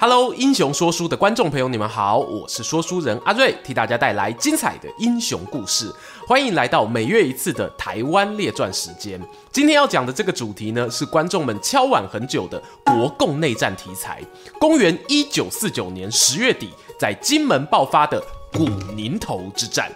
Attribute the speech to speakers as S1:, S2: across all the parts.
S1: Hello，英雄说书的观众朋友，你们好，我是说书人阿瑞，替大家带来精彩的英雄故事。欢迎来到每月一次的台湾列传时间。今天要讲的这个主题呢，是观众们敲碗很久的国共内战题材。公元一九四九年十月底，在金门爆发的古宁头之战。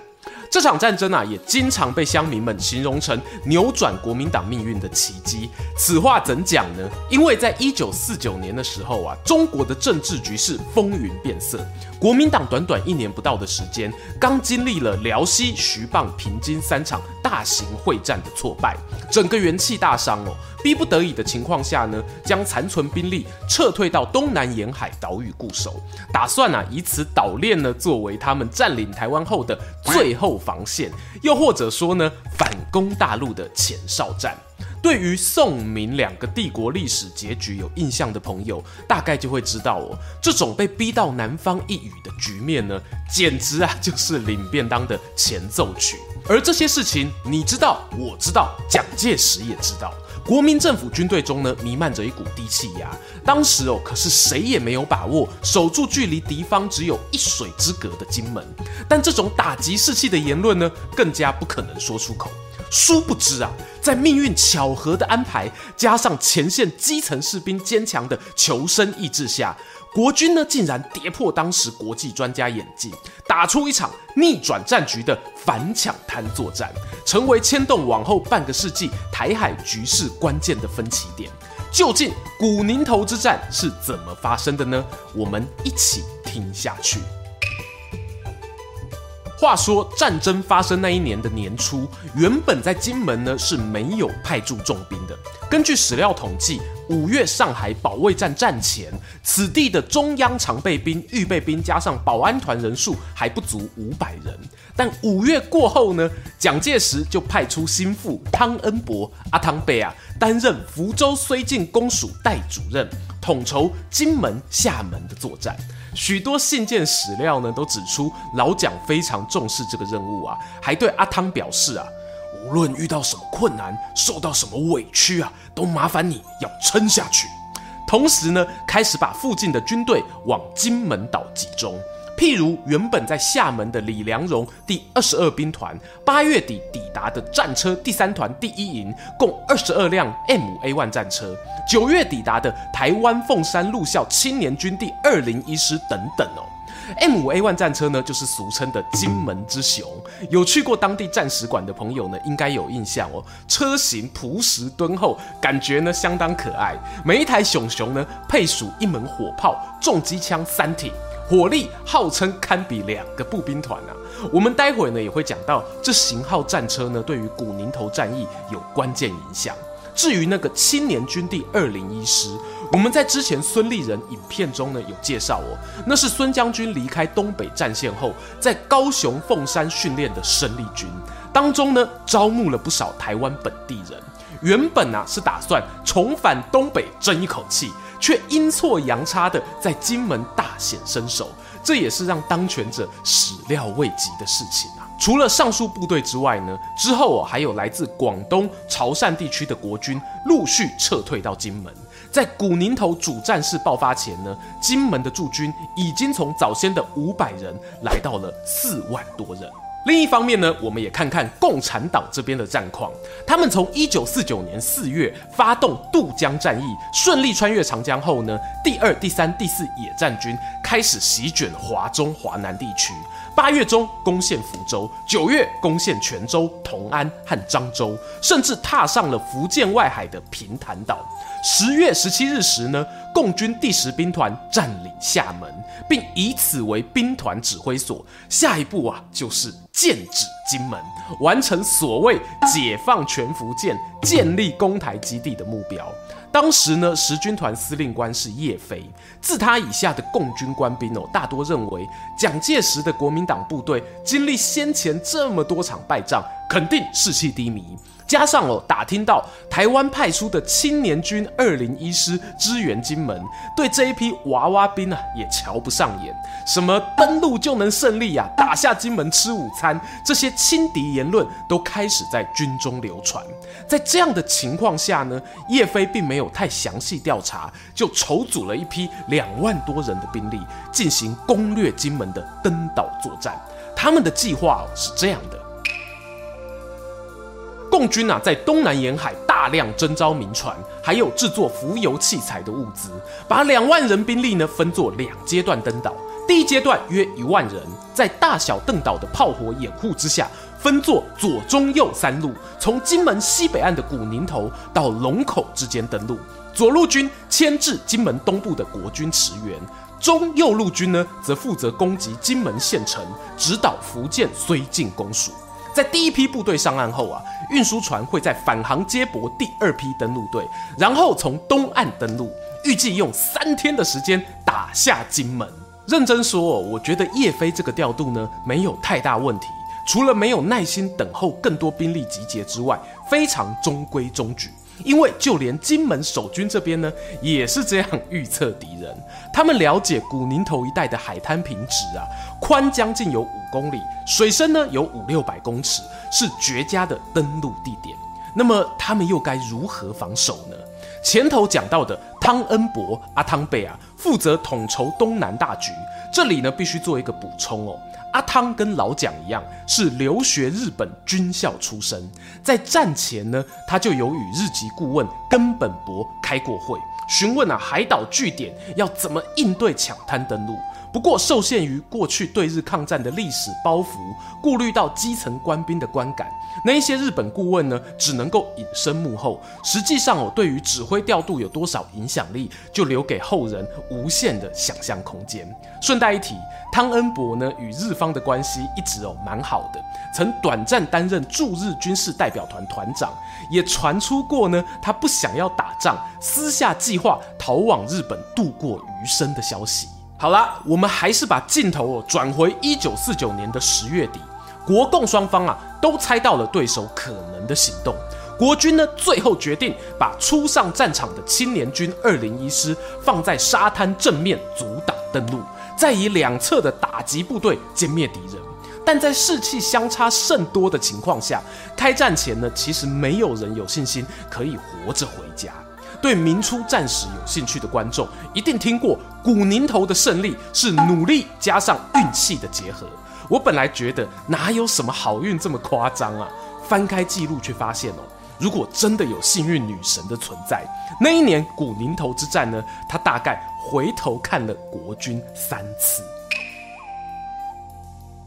S1: 这场战争啊，也经常被乡民们形容成扭转国民党命运的奇迹。此话怎讲呢？因为在一九四九年的时候啊，中国的政治局势风云变色，国民党短短一年不到的时间，刚经历了辽西、徐蚌、平津三场大型会战的挫败，整个元气大伤哦。逼不得已的情况下呢，将残存兵力撤退到东南沿海岛屿固守，打算啊以此岛链呢作为他们占领台湾后的最后防线，又或者说呢反攻大陆的前哨战。对于宋明两个帝国历史结局有印象的朋友，大概就会知道哦，这种被逼到南方一隅的局面呢，简直啊就是领便当的前奏曲。而这些事情你知道，我知道，蒋介石也知道。国民政府军队中呢，弥漫着一股低气压。当时哦，可是谁也没有把握守住距离敌方只有一水之隔的金门。但这种打击士气的言论呢，更加不可能说出口。殊不知啊，在命运巧合的安排，加上前线基层士兵坚强的求生意志下，国军呢竟然跌破当时国际专家眼镜，打出一场逆转战局的反抢滩作战，成为牵动往后半个世纪台海局势关键的分歧点。究竟古宁头之战是怎么发生的呢？我们一起听下去。话说战争发生那一年的年初，原本在金门呢是没有派驻重兵的。根据史料统计，五月上海保卫战战前，此地的中央常备兵、预备兵加上保安团人数还不足五百人。但五月过后呢，蒋介石就派出心腹汤恩伯阿汤贝啊，担任福州绥靖公署代主任，统筹金门、厦门的作战。许多信件史料呢，都指出老蒋非常重视这个任务啊，还对阿汤表示啊，无论遇到什么困难，受到什么委屈啊，都麻烦你要撑下去。同时呢，开始把附近的军队往金门岛集中。譬如原本在厦门的李良荣第二十二兵团，八月底抵达的战车第三团第一营，共二十二辆 M5A1 战车；九月抵达的台湾凤山陆校青年军第二零一师等等哦。M5A1 战车呢，就是俗称的金门之熊。有去过当地战史馆的朋友呢，应该有印象哦。车型朴实敦厚，感觉呢相当可爱。每一台熊熊呢，配属一门火炮、重机枪三挺。火力号称堪比两个步兵团啊！我们待会呢也会讲到这型号战车呢对于古宁头战役有关键影响。至于那个青年军第二零一师，我们在之前孙立人影片中呢有介绍哦，那是孙将军离开东北战线后，在高雄凤山训练的生力军，当中呢招募了不少台湾本地人。原本啊是打算重返东北争一口气。却阴错阳差的在金门大显身手，这也是让当权者始料未及的事情啊！除了上述部队之外呢，之后哦还有来自广东潮汕地区的国军陆续撤退到金门。在古宁头主战事爆发前呢，金门的驻军已经从早先的五百人来到了四万多人。另一方面呢，我们也看看共产党这边的战况。他们从一九四九年四月发动渡江战役，顺利穿越长江后呢，第二、第三、第四野战军开始席卷华中、华南地区。八月中攻陷福州，九月攻陷泉州、同安和漳州，甚至踏上了福建外海的平潭岛。十月十七日时呢，共军第十兵团占领厦门，并以此为兵团指挥所。下一步啊，就是剑指金门，完成所谓解放全福建、建立攻台基地的目标。当时呢，十军团司令官是叶飞。自他以下的共军官兵哦，大多认为蒋介石的国民党部队经历先前这么多场败仗，肯定士气低迷。加上哦，打听到台湾派出的青年军二零一师支援金门，对这一批娃娃兵啊也瞧不上眼。什么登陆就能胜利啊，打下金门吃午餐，这些轻敌言论都开始在军中流传。在这样的情况下呢，叶飞并没有太详细调查，就筹组了一批两万多人的兵力，进行攻略金门的登岛作战。他们的计划是这样的。共军啊，在东南沿海大量征召民船，还有制作浮游器材的物资，把两万人兵力呢分作两阶段登岛。第一阶段约一万人，在大小邓岛的炮火掩护之下，分作左、中、右三路，从金门西北岸的古宁头到龙口之间登陆。左路军牵制金门东部的国军驰援，中、右路军呢则负责攻击金门县城，直捣福建绥靖公署。在第一批部队上岸后啊，运输船会在返航接驳第二批登陆队，然后从东岸登陆，预计用三天的时间打下金门。认真说哦，我觉得叶飞这个调度呢没有太大问题，除了没有耐心等候更多兵力集结之外，非常中规中矩。因为就连金门守军这边呢，也是这样预测敌人。他们了解古宁头一带的海滩平直啊，宽将近有五公里，水深呢有五六百公尺，是绝佳的登陆地点。那么他们又该如何防守呢？前头讲到的汤恩伯阿汤贝啊，负责统筹东南大局。这里呢必须做一个补充哦。阿汤跟老蒋一样，是留学日本军校出身。在战前呢，他就有与日籍顾问根本博开过会，询问啊海岛据点要怎么应对抢滩登陆。不过受限于过去对日抗战的历史包袱，顾虑到基层官兵的观感，那一些日本顾问呢，只能够隐身幕后。实际上哦，对于指挥调度有多少影响力，就留给后人无限的想象空间。顺带一提，汤恩伯呢与日方的关系一直哦蛮好的，曾短暂担任驻日军事代表团团长，也传出过呢他不想要打仗，私下计划逃往日本度过余生的消息。好啦，我们还是把镜头哦转回一九四九年的十月底，国共双方啊都猜到了对手可能的行动。国军呢最后决定把初上战场的青年军二零一师放在沙滩正面阻挡登陆，再以两侧的打击部队歼灭敌人。但在士气相差甚多的情况下，开战前呢其实没有人有信心可以活着回家。对明初战史有兴趣的观众，一定听过古宁头的胜利是努力加上运气的结合。我本来觉得哪有什么好运这么夸张啊？翻开记录却发现哦，如果真的有幸运女神的存在，那一年古宁头之战呢，他大概回头看了国军三次。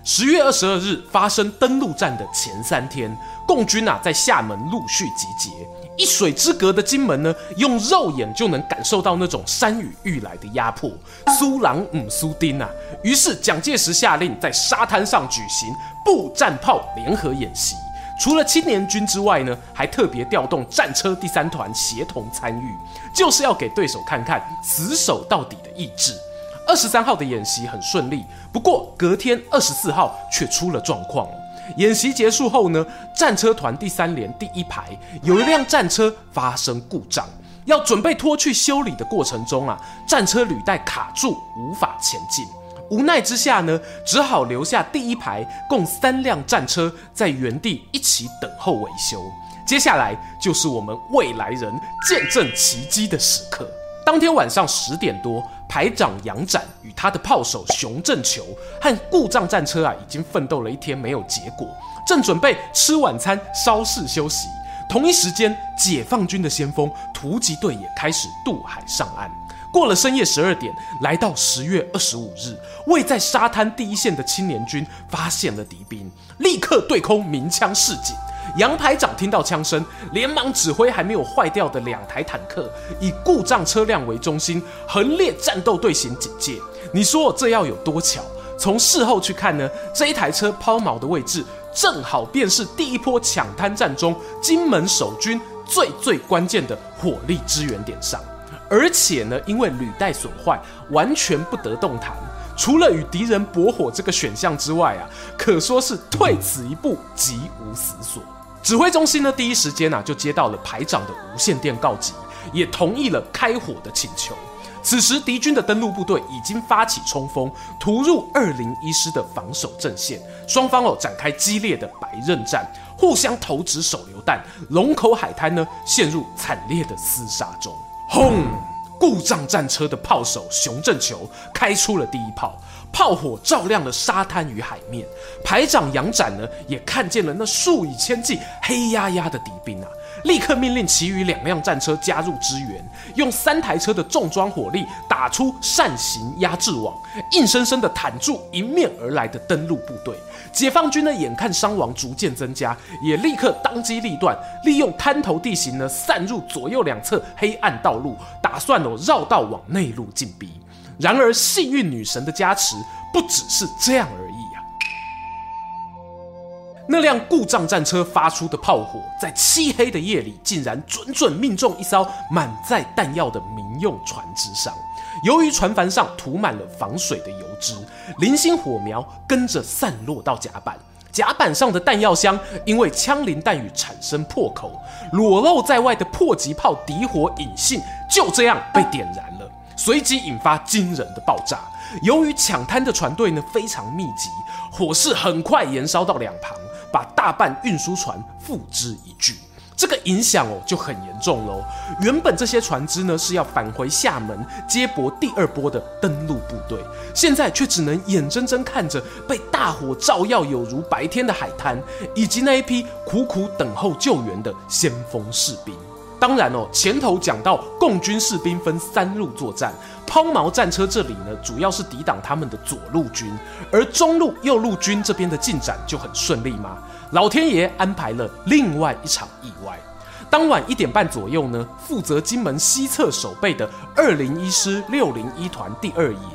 S1: 十月二十二日发生登陆战的前三天，共军啊在厦门陆续集结。一水之隔的金门呢，用肉眼就能感受到那种山雨欲来的压迫。苏朗姆苏丁啊，于是蒋介石下令在沙滩上举行步战炮联合演习。除了青年军之外呢，还特别调动战车第三团协同参与，就是要给对手看看死守到底的意志。二十三号的演习很顺利，不过隔天二十四号却出了状况。演习结束后呢，战车团第三连第一排有一辆战车发生故障，要准备拖去修理的过程中啊，战车履带卡住，无法前进。无奈之下呢，只好留下第一排共三辆战车在原地一起等候维修。接下来就是我们未来人见证奇迹的时刻。当天晚上十点多，排长杨展与他的炮手熊正球和故障战车啊，已经奋斗了一天没有结果，正准备吃晚餐稍事休息。同一时间，解放军的先锋突击队也开始渡海上岸。过了深夜十二点，来到十月二十五日，位在沙滩第一线的青年军发现了敌兵，立刻对空鸣枪示警。杨排长听到枪声，连忙指挥还没有坏掉的两台坦克，以故障车辆为中心，横列战斗队形警戒。你说这要有多巧？从事后去看呢，这一台车抛锚的位置，正好便是第一波抢滩战中金门守军最最关键的火力支援点上。而且呢，因为履带损坏，完全不得动弹，除了与敌人驳火这个选项之外啊，可说是退此一步，即无死所。指挥中心呢，第一时间啊就接到了排长的无线电告急，也同意了开火的请求。此时，敌军的登陆部队已经发起冲锋，突入二零一师的防守阵线，双方哦展开激烈的白刃战，互相投掷手榴弹，龙口海滩呢陷入惨烈的厮杀中。轰！故障战车的炮手熊正球开出了第一炮，炮火照亮了沙滩与海面。排长杨展呢也看见了那数以千计黑压压的敌兵啊。立刻命令其余两辆战车加入支援，用三台车的重装火力打出扇形压制网，硬生生的坦住迎面而来的登陆部队。解放军呢，眼看伤亡逐渐增加，也立刻当机立断，利用滩头地形呢，散入左右两侧黑暗道路，打算哦绕道往内陆进逼。然而幸运女神的加持，不只是这样而已。那辆故障战车发出的炮火，在漆黑的夜里，竟然准准命中一艘满载弹药的民用船只上。由于船帆上涂满了防水的油脂，零星火苗跟着散落到甲板，甲板上的弹药箱因为枪林弹雨产生破口，裸露在外的迫击炮敌火引信就这样被点燃了，随即引发惊人的爆炸。由于抢滩的船队呢非常密集，火势很快延烧到两旁。把大半运输船付之一炬，这个影响哦就很严重喽。原本这些船只呢是要返回厦门接驳第二波的登陆部队，现在却只能眼睁睁看着被大火照耀有如白天的海滩，以及那一批苦苦等候救援的先锋士兵。当然哦，前头讲到共军士兵分三路作战，抛锚战车这里呢，主要是抵挡他们的左路军，而中路、右路军这边的进展就很顺利嘛。老天爷安排了另外一场意外。当晚一点半左右呢，负责金门西侧守备的二零一师六零一团第二营，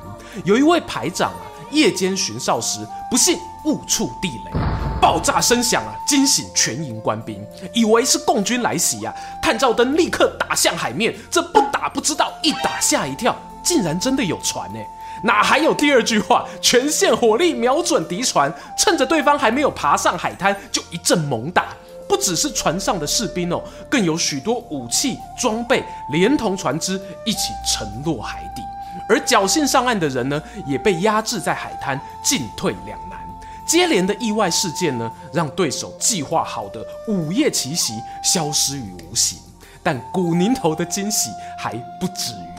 S1: 有一位排长啊，夜间巡哨时不幸误触地雷。爆炸声响啊，惊醒全营官兵，以为是共军来袭啊！探照灯立刻打向海面，这不打不知道，一打吓一跳，竟然真的有船呢！哪还有第二句话？全线火力瞄准敌船，趁着对方还没有爬上海滩，就一阵猛打。不只是船上的士兵哦，更有许多武器装备连同船只一起沉落海底，而侥幸上岸的人呢，也被压制在海滩，进退两难。接连的意外事件呢，让对手计划好的午夜奇袭消失于无形。但古宁头的惊喜还不止于。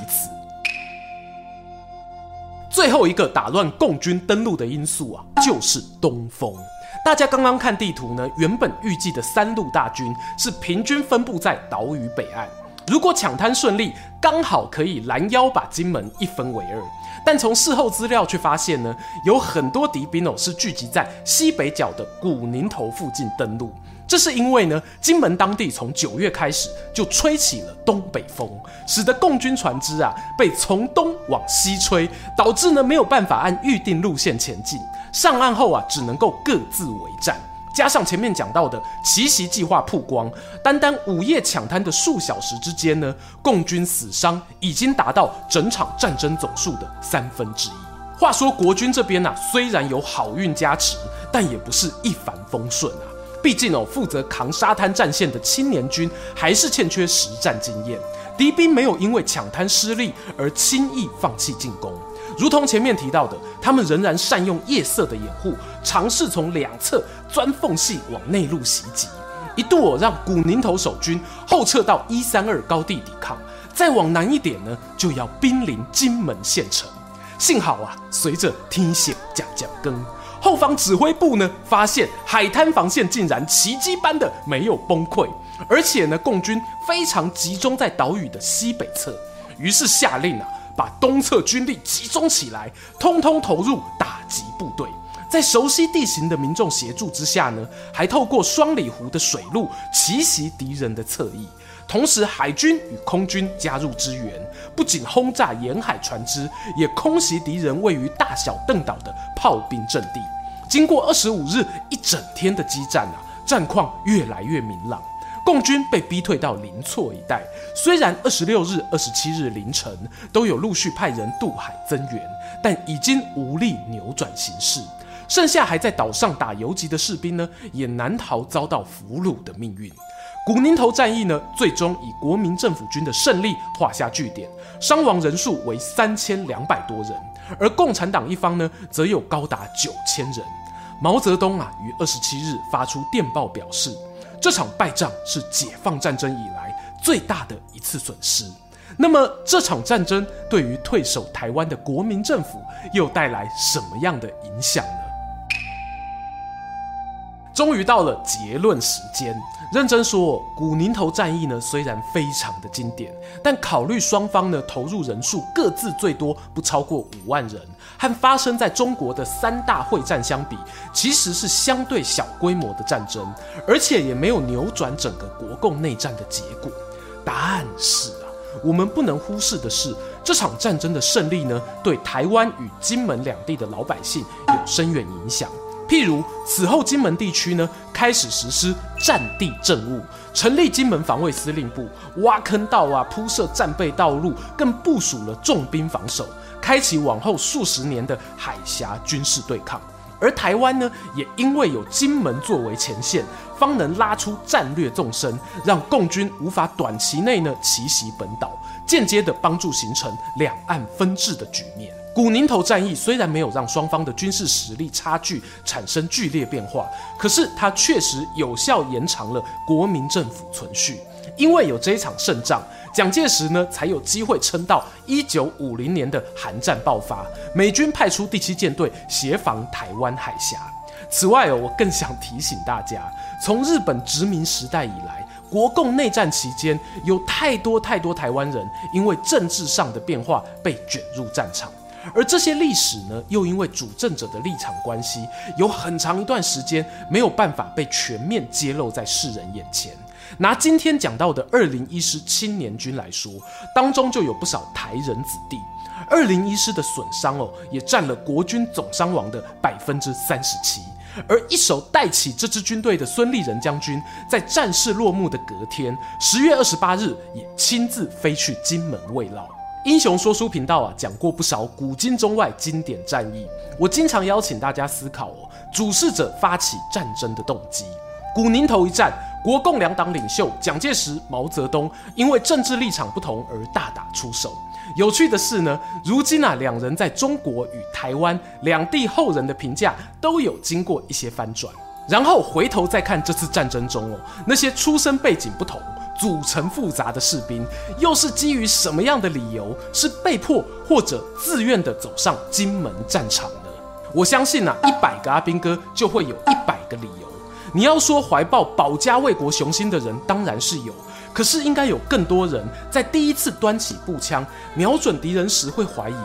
S1: 最后一个打乱共军登陆的因素啊，就是东风。大家刚刚看地图呢，原本预计的三路大军是平均分布在岛屿北岸。如果抢滩顺利，刚好可以拦腰把金门一分为二。但从事后资料却发现呢，有很多敌兵哦是聚集在西北角的古宁头附近登陆。这是因为呢，金门当地从九月开始就吹起了东北风，使得共军船只啊被从东往西吹，导致呢没有办法按预定路线前进。上岸后啊，只能够各自为战。加上前面讲到的奇袭计划曝光，单单午夜抢滩的数小时之间呢，共军死伤已经达到整场战争总数的三分之一。话说国军这边呢、虽然有好运加持，但也不是一帆风顺啊。毕竟哦，负责扛沙滩战线的青年军还是欠缺实战经验，敌兵没有因为抢滩失利而轻易放弃进攻。如同前面提到的，他们仍然善用夜色的掩护，尝试从两侧钻缝隙往内陆袭击，一度哦让古宁头守军后撤到一三二高地抵抗，再往南一点呢，就要兵临金门县城。幸好啊，随着天线渐渐更，后方指挥部呢发现海滩防线竟然奇迹般的没有崩溃，而且呢，共军非常集中在岛屿的西北侧，于是下令啊。把东侧军力集中起来，通通投入打击部队。在熟悉地形的民众协助之下呢，还透过双里湖的水路奇袭敌人的侧翼。同时，海军与空军加入支援，不仅轰炸沿海船只，也空袭敌人位于大小邓岛的炮兵阵地。经过二十五日一整天的激战啊，战况越来越明朗。共军被逼退到林措一带，虽然二十六日、二十七日凌晨都有陆续派人渡海增援，但已经无力扭转形势。剩下还在岛上打游击的士兵呢，也难逃遭到俘虏的命运。古宁头战役呢，最终以国民政府军的胜利画下句点，伤亡人数为三千两百多人，而共产党一方呢，则有高达九千人。毛泽东啊，于二十七日发出电报表示，这场败仗是解放战争以来最大的一次损失。那么，这场战争对于退守台湾的国民政府又带来什么样的影响呢？终于到了结论时间。认真说，古宁头战役呢，虽然非常的经典，但考虑双方呢投入人数各自最多不超过五万人，和发生在中国的三大会战相比，其实是相对小规模的战争，而且也没有扭转整个国共内战的结果。但是啊，我们不能忽视的是，这场战争的胜利呢，对台湾与金门两地的老百姓有深远影响。譬如此后，金门地区呢开始实施战地政务，成立金门防卫司令部，挖坑道啊，铺设战备道路，更部署了重兵防守，开启往后数十年的海峡军事对抗。而台湾呢，也因为有金门作为前线，方能拉出战略纵深，让共军无法短期内呢奇袭本岛，间接的帮助形成两岸分治的局面。古宁头战役虽然没有让双方的军事实力差距产生剧烈变化，可是它确实有效延长了国民政府存续。因为有这一场胜仗，蒋介石呢才有机会撑到一九五零年的韩战爆发，美军派出第七舰队协防台湾海峡。此外哦，我更想提醒大家，从日本殖民时代以来，国共内战期间有太多太多台湾人因为政治上的变化被卷入战场。而这些历史呢，又因为主政者的立场关系，有很长一段时间没有办法被全面揭露在世人眼前。拿今天讲到的二零一师青年军来说，当中就有不少台人子弟。二零一师的损伤哦，也占了国军总伤亡的百分之三十七。而一手带起这支军队的孙立人将军，在战事落幕的隔天，十月二十八日，也亲自飞去金门慰劳。英雄说书频道啊，讲过不少古今中外经典战役。我经常邀请大家思考哦，主事者发起战争的动机。古宁头一战，国共两党领袖蒋介石、毛泽东因为政治立场不同而大打出手。有趣的是呢，如今啊，两人在中国与台湾两地后人的评价都有经过一些翻转。然后回头再看这次战争中哦，那些出身背景不同。组成复杂的士兵，又是基于什么样的理由？是被迫或者自愿的走上金门战场呢？我相信啊，一百个阿兵哥就会有一百个理由。你要说怀抱保家卫国雄心的人，当然是有，可是应该有更多人在第一次端起步枪瞄准敌人时，会怀疑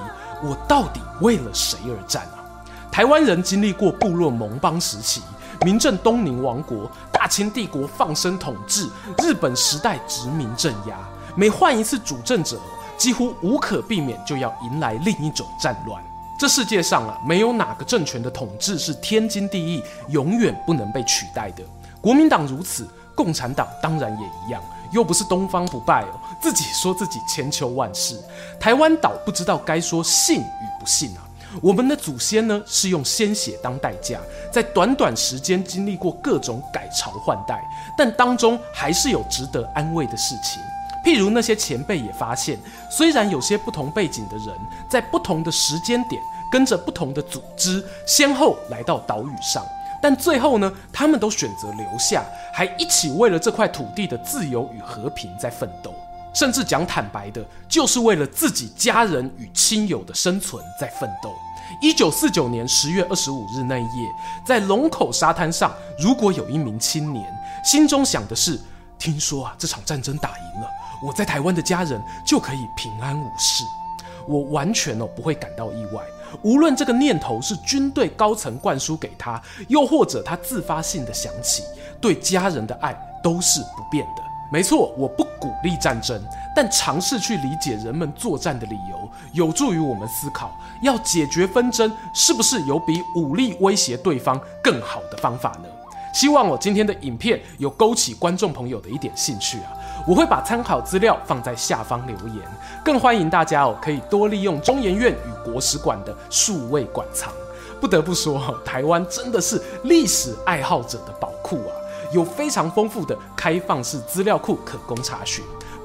S1: 我到底为了谁而战啊？台湾人经历过部落盟邦时期。明郑东宁王国、大清帝国放生统治、日本时代殖民镇压，每换一次主政者，几乎无可避免就要迎来另一种战乱。这世界上啊，没有哪个政权的统治是天经地义、永远不能被取代的。国民党如此，共产党当然也一样，又不是东方不败哦，自己说自己千秋万世。台湾岛不知道该说信与不信啊。我们的祖先呢，是用鲜血当代价，在短短时间经历过各种改朝换代，但当中还是有值得安慰的事情。譬如那些前辈也发现，虽然有些不同背景的人，在不同的时间点，跟着不同的组织，先后来到岛屿上，但最后呢，他们都选择留下，还一起为了这块土地的自由与和平在奋斗。甚至讲坦白的，就是为了自己家人与亲友的生存在奋斗。一九四九年十月二十五日那一夜，在龙口沙滩上，如果有一名青年心中想的是，听说啊这场战争打赢了，我在台湾的家人就可以平安无事，我完全哦不会感到意外。无论这个念头是军队高层灌输给他，又或者他自发性的想起，对家人的爱都是不变的。没错，我不鼓励战争，但尝试去理解人们作战的理由，有助于我们思考，要解决纷争，是不是有比武力威胁对方更好的方法呢？希望我今天的影片有勾起观众朋友的一点兴趣啊！我会把参考资料放在下方留言，更欢迎大家哦可以多利用中研院与国史馆的数位馆藏。不得不说，台湾真的是历史爱好者的宝库啊，有非常丰富的开放式资料库可供查询。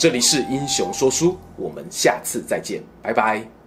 S1: 这里是英雄说书，我们下次再见，拜拜。